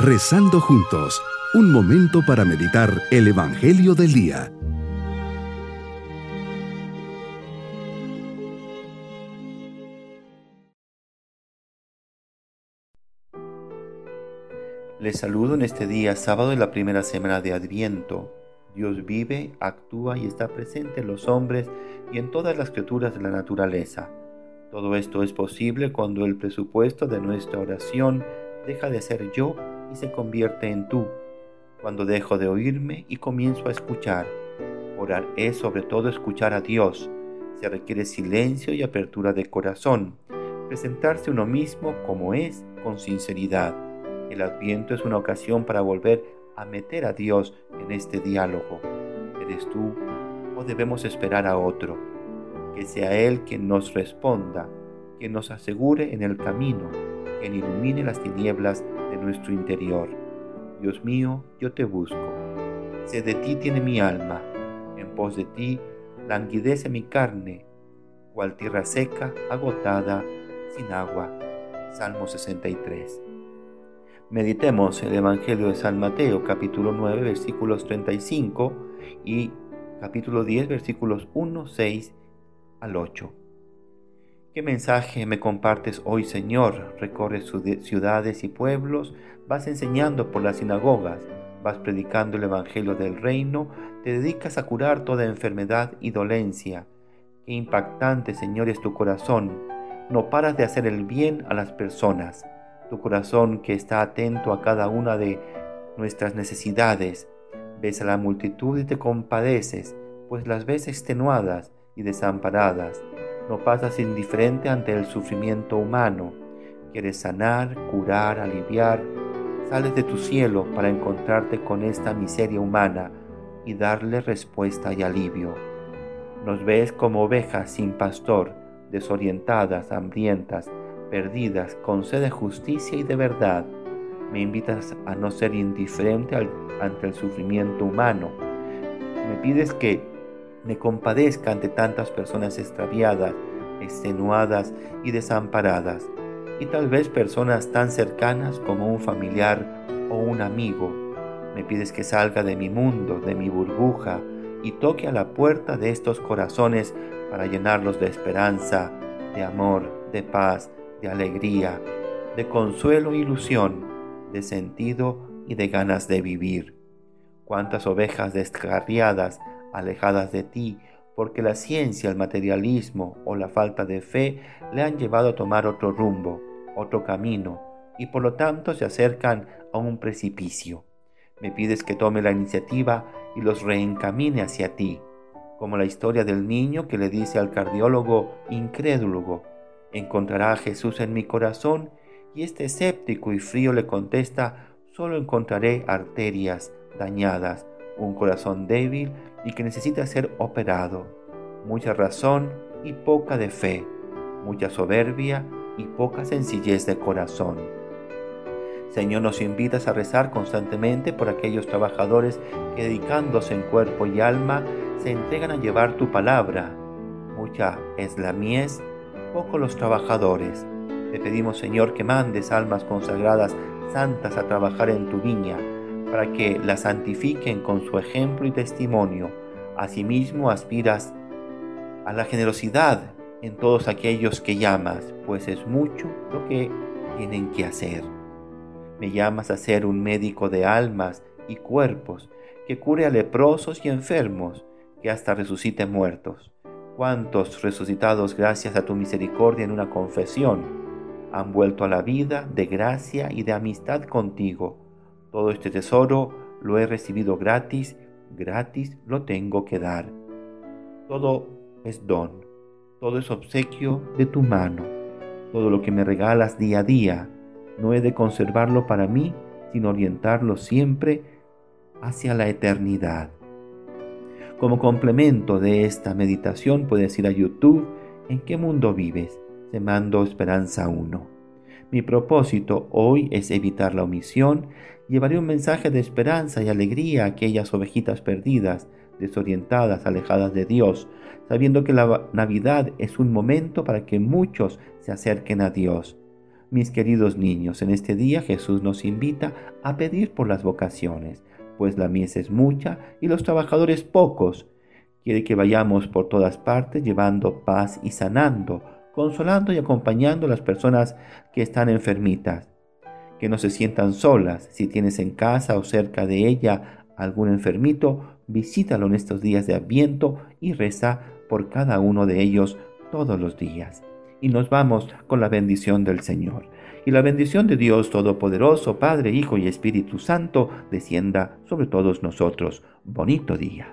Rezando juntos, un momento para meditar el Evangelio del Día. Les saludo en este día, sábado de la primera semana de Adviento. Dios vive, actúa y está presente en los hombres y en todas las criaturas de la naturaleza. Todo esto es posible cuando el presupuesto de nuestra oración deja de ser yo y se convierte en tú. Cuando dejo de oírme y comienzo a escuchar. Orar es sobre todo escuchar a Dios. Se requiere silencio y apertura de corazón. Presentarse uno mismo como es con sinceridad. El adviento es una ocasión para volver a meter a Dios en este diálogo. ¿Eres tú o debemos esperar a otro? que sea Él quien nos responda, quien nos asegure en el camino, quien ilumine las tinieblas de nuestro interior. Dios mío, yo te busco. Sé de ti tiene mi alma, en pos de ti languidece mi carne, cual tierra seca, agotada, sin agua. Salmo 63. Meditemos el Evangelio de San Mateo, capítulo 9, versículos 35 y capítulo 10, versículos 1, 6 al 8. ¿Qué mensaje me compartes hoy, Señor? Recorres ciudades y pueblos, vas enseñando por las sinagogas, vas predicando el Evangelio del Reino, te dedicas a curar toda enfermedad y dolencia. Qué impactante, Señor, es tu corazón. No paras de hacer el bien a las personas. Tu corazón que está atento a cada una de nuestras necesidades. Ves a la multitud y te compadeces, pues las ves extenuadas y desamparadas. No pasas indiferente ante el sufrimiento humano. Quieres sanar, curar, aliviar. Sales de tu cielo para encontrarte con esta miseria humana y darle respuesta y alivio. Nos ves como ovejas sin pastor, desorientadas, hambrientas, perdidas, con sed de justicia y de verdad. Me invitas a no ser indiferente ante el sufrimiento humano. Me pides que me compadezca ante tantas personas extraviadas, extenuadas y desamparadas, y tal vez personas tan cercanas como un familiar o un amigo. Me pides que salga de mi mundo, de mi burbuja, y toque a la puerta de estos corazones para llenarlos de esperanza, de amor, de paz, de alegría, de consuelo e ilusión, de sentido y de ganas de vivir. Cuántas ovejas descarriadas alejadas de ti, porque la ciencia, el materialismo o la falta de fe le han llevado a tomar otro rumbo, otro camino, y por lo tanto se acercan a un precipicio. Me pides que tome la iniciativa y los reencamine hacia ti, como la historia del niño que le dice al cardiólogo incrédulo, encontrará a Jesús en mi corazón, y este escéptico y frío le contesta, solo encontraré arterias dañadas, un corazón débil y que necesita ser operado, mucha razón y poca de fe, mucha soberbia y poca sencillez de corazón. Señor, nos invitas a rezar constantemente por aquellos trabajadores que dedicándose en cuerpo y alma se entregan a llevar tu palabra. Mucha es la mies, poco los trabajadores. Te pedimos, Señor, que mandes almas consagradas santas a trabajar en tu viña para que la santifiquen con su ejemplo y testimonio. Asimismo aspiras a la generosidad en todos aquellos que llamas, pues es mucho lo que tienen que hacer. Me llamas a ser un médico de almas y cuerpos, que cure a leprosos y enfermos, que hasta resucite muertos. Cuántos resucitados gracias a tu misericordia en una confesión han vuelto a la vida de gracia y de amistad contigo todo este tesoro lo he recibido gratis, gratis lo tengo que dar. Todo es don, todo es obsequio de tu mano. Todo lo que me regalas día a día, no he de conservarlo para mí, sino orientarlo siempre hacia la eternidad. Como complemento de esta meditación puedes ir a YouTube ¿En qué mundo vives? Te mando Esperanza 1. Mi propósito hoy es evitar la omisión. Llevaré un mensaje de esperanza y alegría a aquellas ovejitas perdidas, desorientadas, alejadas de Dios, sabiendo que la Navidad es un momento para que muchos se acerquen a Dios. Mis queridos niños, en este día Jesús nos invita a pedir por las vocaciones, pues la mies es mucha y los trabajadores pocos. Quiere que vayamos por todas partes llevando paz y sanando, consolando y acompañando a las personas que están enfermitas. Que no se sientan solas. Si tienes en casa o cerca de ella algún enfermito, visítalo en estos días de Adviento y reza por cada uno de ellos todos los días y nos vamos con la bendición del Señor. Y la bendición de Dios Todopoderoso, Padre, Hijo y Espíritu Santo, descienda sobre todos nosotros. Bonito día.